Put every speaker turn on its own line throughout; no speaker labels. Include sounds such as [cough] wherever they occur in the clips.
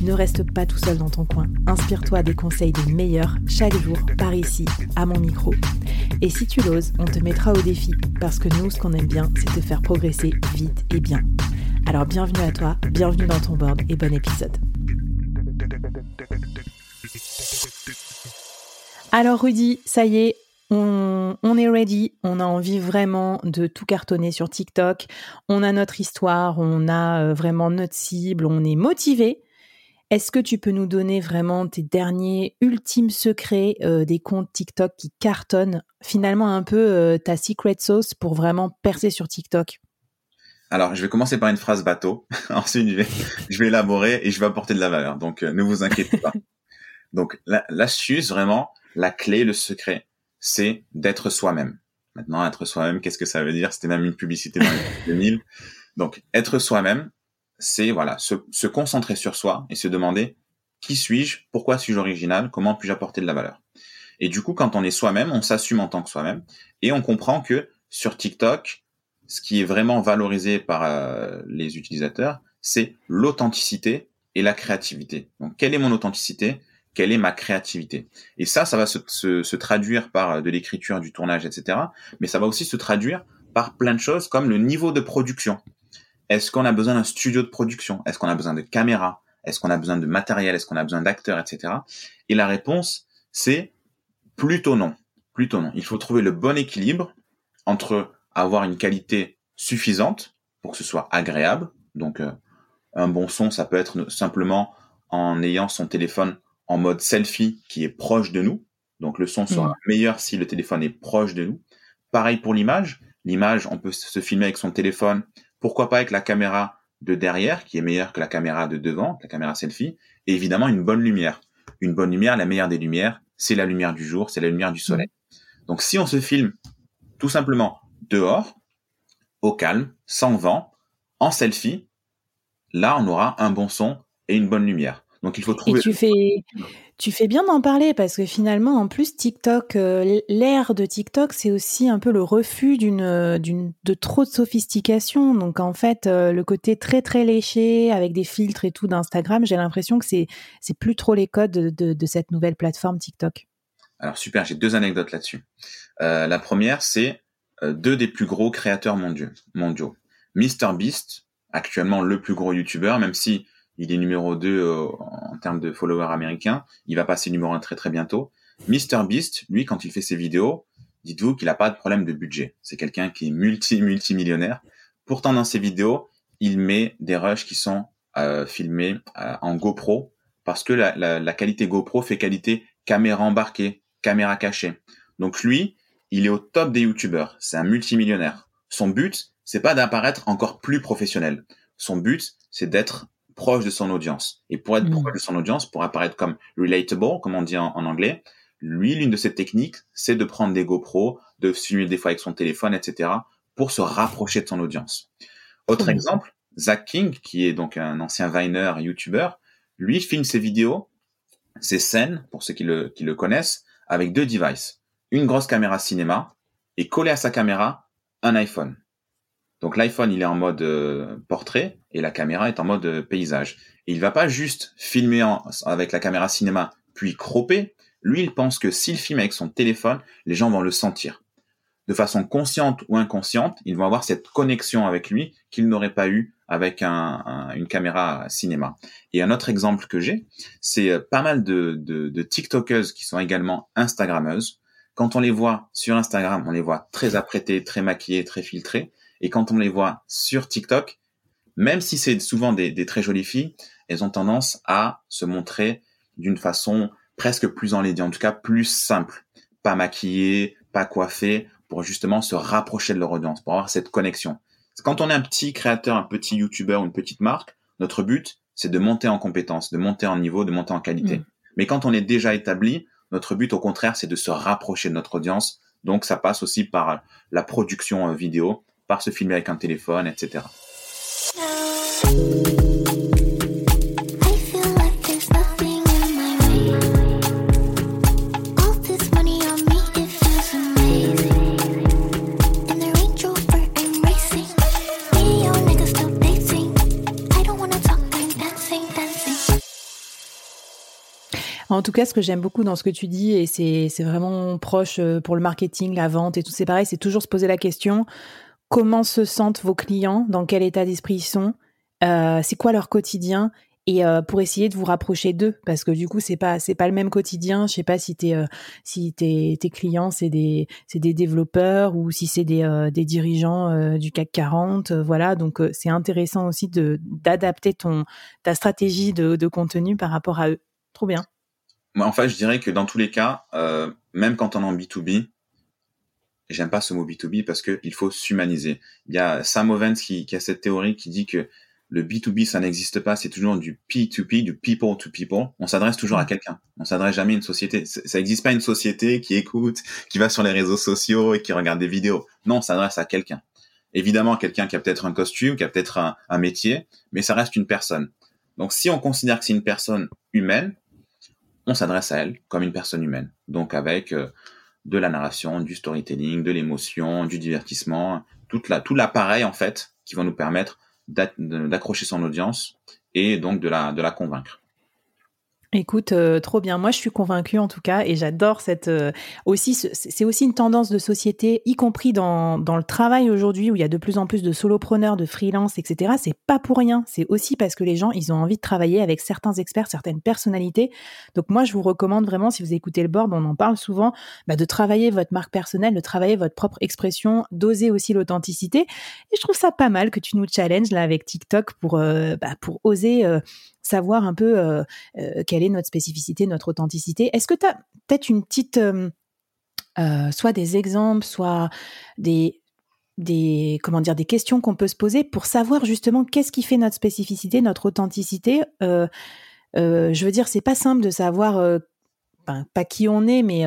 Ne reste pas tout seul dans ton coin. Inspire-toi des conseils des meilleurs chaque jour par ici, à mon micro. Et si tu l'oses, on te mettra au défi parce que nous, ce qu'on aime bien, c'est te faire progresser vite et bien. Alors bienvenue à toi, bienvenue dans ton board et bon épisode. Alors Rudy, ça y est, on, est ready, on a envie vraiment de tout cartonner sur TikTok, on a notre histoire, on a euh, vraiment notre cible, on est motivé. Est-ce que tu peux nous donner vraiment tes derniers ultimes secrets euh, des comptes TikTok qui cartonnent Finalement, un peu euh, ta secret sauce pour vraiment percer sur TikTok?
Alors, je vais commencer par une phrase bateau. [laughs] Ensuite, je vais, élaborer et je vais apporter de la valeur. Donc, euh, ne vous inquiétez pas. [laughs] Donc, l'astuce, vraiment, la clé, le secret, c'est d'être soi-même. Maintenant, être soi-même, qu'est-ce que ça veut dire? C'était même une publicité dans les 2000. Donc, être soi-même, c'est voilà se, concentrer sur soi et se demander qui suis-je, pourquoi suis-je original, comment puis-je apporter de la valeur? Et du coup, quand on est soi-même, on s'assume en tant que soi-même et on comprend que sur TikTok, ce qui est vraiment valorisé par euh, les utilisateurs, c'est l'authenticité et la créativité. Donc, quelle est mon authenticité? Quelle est ma créativité? Et ça, ça va se, se traduire par euh, de l'écriture, du tournage, etc. Mais ça va aussi se traduire par plein de choses comme le niveau de production. Est-ce qu'on a besoin d'un studio de production? Est-ce qu'on a besoin de caméras? Est-ce qu'on a besoin de matériel? Est-ce qu'on a besoin d'acteurs, etc. Et la réponse, c'est plutôt non. Plutôt non. Il faut trouver le bon équilibre entre avoir une qualité suffisante pour que ce soit agréable. Donc, euh, un bon son, ça peut être simplement en ayant son téléphone en mode selfie qui est proche de nous. Donc, le son sera mmh. meilleur si le téléphone est proche de nous. Pareil pour l'image. L'image, on peut se filmer avec son téléphone pourquoi pas avec la caméra de derrière, qui est meilleure que la caméra de devant, la caméra selfie, et évidemment une bonne lumière. Une bonne lumière, la meilleure des lumières, c'est la lumière du jour, c'est la lumière du soleil. Donc si on se filme tout simplement dehors, au calme, sans vent, en selfie, là on aura un bon son et une bonne lumière. Donc il faut trouver.
Et tu fais, tu fais bien d'en parler parce que finalement, en plus, TikTok, euh, l'ère de TikTok, c'est aussi un peu le refus d'une, euh, d'une, de trop de sophistication. Donc en fait, euh, le côté très très léché avec des filtres et tout d'Instagram, j'ai l'impression que c'est, c'est plus trop les codes de, de, cette nouvelle plateforme TikTok.
Alors super, j'ai deux anecdotes là-dessus. la première, c'est deux des plus gros créateurs mondiaux. mondiaux. Beast, actuellement le plus gros YouTuber, même si il est numéro 2 euh, en termes de followers américains. Il va passer numéro 1 très très bientôt. Mr Beast, lui, quand il fait ses vidéos, dites-vous qu'il n'a pas de problème de budget. C'est quelqu'un qui est multi [laughs] multimillionnaire. Pourtant, dans ses vidéos, il met des rushs qui sont euh, filmés euh, en GoPro parce que la, la, qualité GoPro fait qualité caméra embarquée, caméra cachée. Donc lui, il est au top des youtubeurs. C'est un multimillionnaire. Son but, c'est pas d'apparaître encore plus professionnel. Son but, c'est d'être proche de son audience. Et pour être mm. proche de son audience, pour apparaître comme relatable, comme on dit en, anglais, lui, l'une de ses techniques, c'est de prendre des GoPro, de filmer des fois avec son téléphone, etc., pour se rapprocher de son audience. Autre exemple, Zach King, qui est donc un ancien Viner, YouTuber, lui filme ses vidéos, ses scènes, pour ceux qui le, qui le connaissent, avec deux devices. Une grosse caméra cinéma et collé à sa caméra, un iPhone. Donc l'iPhone, il est en mode euh, portrait et la caméra est en mode euh, paysage. Et il va pas juste filmer avec la caméra cinéma puis cropper. Lui, il pense que s'il filme avec son téléphone, les gens vont le sentir. De façon consciente ou inconsciente, ils vont avoir cette connexion avec lui qu'ils n'auraient pas eu avec une caméra cinéma. Et un autre exemple que j'ai, c'est euh, pas mal de, de, qui sont également Instagrammeuses quand on les voit sur Instagram, on les voit très apprêtés, très maquillés, très filtrés. Et quand on les voit sur TikTok, même si c'est souvent des, très jolies filles, elles ont tendance à se montrer d'une façon presque plus enlaidée, en tout cas plus simple. Pas maquillées, pas coiffées, pour justement se rapprocher de leur audience, pour avoir cette connexion. Quand on est un petit créateur, un petit YouTuber ou une petite marque, notre but, c'est de monter en compétence, de monter en niveau, de monter en qualité. Mm. Mais quand on est déjà établi, notre but, au contraire, c'est de se rapprocher de notre audience. Donc, ça passe aussi par la production euh, vidéo, par se filmer avec un téléphone, etc.
En tout cas, ce que j'aime beaucoup dans ce que tu dis, et c'est vraiment proche euh, pour le marketing, la vente et tout, c'est pareil, c'est toujours se poser la question comment se sentent vos clients, dans quel état d'esprit ils sont, euh, c'est quoi leur quotidien, et euh, pour essayer de vous rapprocher d'eux, parce que du coup, c'est pas c'est pas le même quotidien. Je sais pas si t'es si tes tes clients c'est des c'est des développeurs ou si c'est des des dirigeants du CAC 40, voilà. Donc c'est intéressant aussi de d'adapter ton ta stratégie de, contenu par rapport à eux. Trop bien.
Moi, en fait, je dirais que dans tous les cas, euh, même quand on est en B2B, j'aime pas ce mot B2B parce qu'il faut s'humaniser. Il y a Sam Ovens qui, qui, a cette théorie qui dit que le B2B, ça n'existe pas, c'est toujours du P2P, du people to people. On s'adresse toujours à quelqu'un. On s'adresse jamais à une société. Ça n'existe pas une société qui écoute, qui va sur les réseaux sociaux et qui regarde des vidéos. Non, on s'adresse à quelqu'un. Évidemment, quelqu'un qui a peut-être un costume, qui a peut-être un, un métier, mais ça reste une personne. Donc, si on considère que c'est une personne humaine, on s'adresse à elle comme une personne humaine. Donc avec euh, de la narration, du storytelling, de l'émotion, du divertissement, tout l'appareil en fait qui va nous permettre d'accrocher son audience et donc de la convaincre.
Écoute, euh, trop bien. Moi, je suis convaincue en tout cas, et j'adore cette euh, aussi. C'est aussi une tendance de société, y compris dans, dans le travail aujourd'hui, où il y a de plus en plus de solopreneurs, de freelance, etc. C'est pas pour rien. C'est aussi parce que les gens, ils ont envie de travailler avec certains experts, certaines personnalités. Donc moi, je vous recommande vraiment, si vous écoutez le board, on en parle souvent, bah, de travailler votre marque personnelle, de travailler votre propre expression, d'oser aussi l'authenticité. Et je trouve ça pas mal que tu nous challenges là avec TikTok pour euh, bah, pour oser savoir un peu euh, euh, quelle est notre spécificité, notre authenticité. Est-ce que tu as peut-être une petite, euh, soit des exemples, soit des, des comment dire des questions qu'on peut se poser pour savoir justement qu'est-ce qui fait notre spécificité, notre authenticité. je veux dire, c'est pas simple de savoir pas qui on est, mais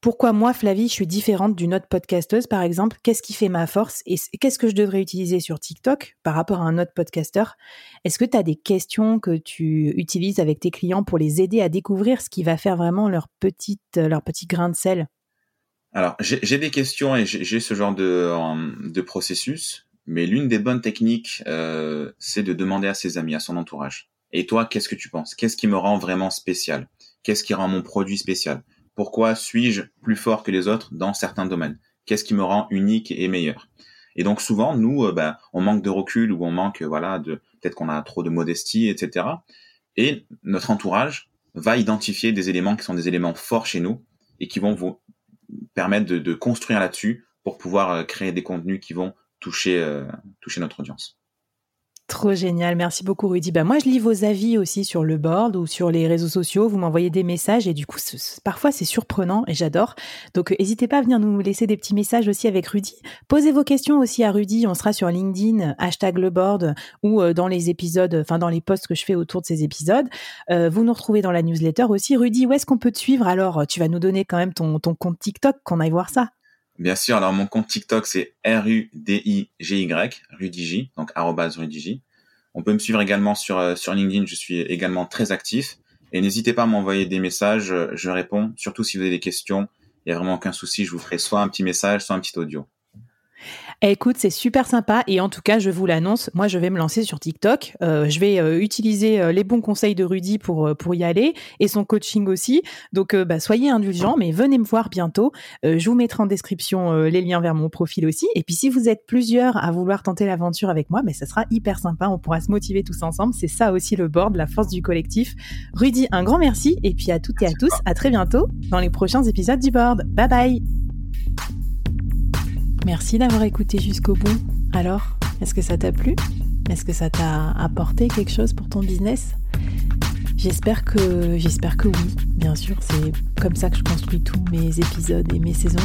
pourquoi moi, Flavie, je suis différente d'une autre podcasteuse, par exemple? Qu'est-ce qui fait ma force? Et qu'est-ce que je devrais utiliser sur TikTok par rapport à un autre podcasteur? Est-ce que tu as des questions que tu utilises avec tes clients pour les aider à découvrir ce qui va faire vraiment leur, petite, leur petit grain de sel?
Alors, j'ai des questions et j'ai ce genre de, de processus, mais l'une des bonnes techniques, euh, c'est de demander à ses amis, à son entourage. Et toi, qu'est-ce que tu penses? Qu'est-ce qui me rend vraiment spécial? Qu'est-ce qui rend mon produit spécial? Pourquoi suis-je plus fort que les autres dans certains domaines? Qu'est-ce qui me rend unique et meilleur? Et donc souvent, nous, euh, bah, on manque de recul ou on manque, voilà, de peut-être qu'on a trop de modestie, etc. Et notre entourage va identifier des éléments qui sont des éléments forts chez nous et qui vont vous permettre de, construire là-dessus pour pouvoir euh, créer des contenus qui vont toucher, euh, toucher notre audience.
Trop génial, merci beaucoup Rudy. Bah moi je lis vos avis aussi sur le board ou sur les réseaux sociaux, vous m'envoyez des messages et du coup parfois c'est surprenant et j'adore. Donc n'hésitez pas à venir nous laisser des petits messages aussi avec Rudy. Posez vos questions aussi à Rudy, on sera sur LinkedIn, hashtag le board ou euh, dans les épisodes, enfin dans les posts que je fais autour de ces épisodes. Euh, vous nous retrouvez dans la newsletter aussi. Rudy, où est-ce qu'on peut te suivre? Alors tu vas nous donner quand même ton compte TikTok qu'on aille voir ça.
Bien sûr, alors mon compte TikTok c'est R-U-D-I-G-Y, RudyJ, donc RudyJ. On peut me suivre également sur, euh, sur LinkedIn, je suis également très actif. Et n'hésitez pas à m'envoyer des messages, je réponds, surtout si vous avez des questions. Il n'y a vraiment aucun souci, je vous ferai soit un petit message, soit un petit audio.
Eh, écoute, c'est super sympa et en tout cas, je vous l'annonce, moi je vais me lancer sur TikTok. Euh, je vais euh, utiliser euh, les bons conseils de Rudy pour pour y aller et son coaching aussi. Donc bah, soyez indulgents, mais venez me voir bientôt. je vous mettrai en description les liens vers mon profil aussi. Et puis si vous êtes plusieurs à vouloir tenter l'aventure avec moi, mais ça sera hyper sympa. On pourra se motiver tous ensemble. C'est ça aussi le board, la force du collectif. Rudy, un grand merci et puis à toutes et à tous, à très bientôt dans les prochains épisodes du board. Bye bye. Merci d'avoir écouté jusqu'au bout. Alors, est-ce que ça t'a plu? Est-ce que ça t'a apporté quelque chose pour ton business? J'espère que j'espère que oui, bien sûr, c'est comme ça que je construis tous mes épisodes et mes saisons.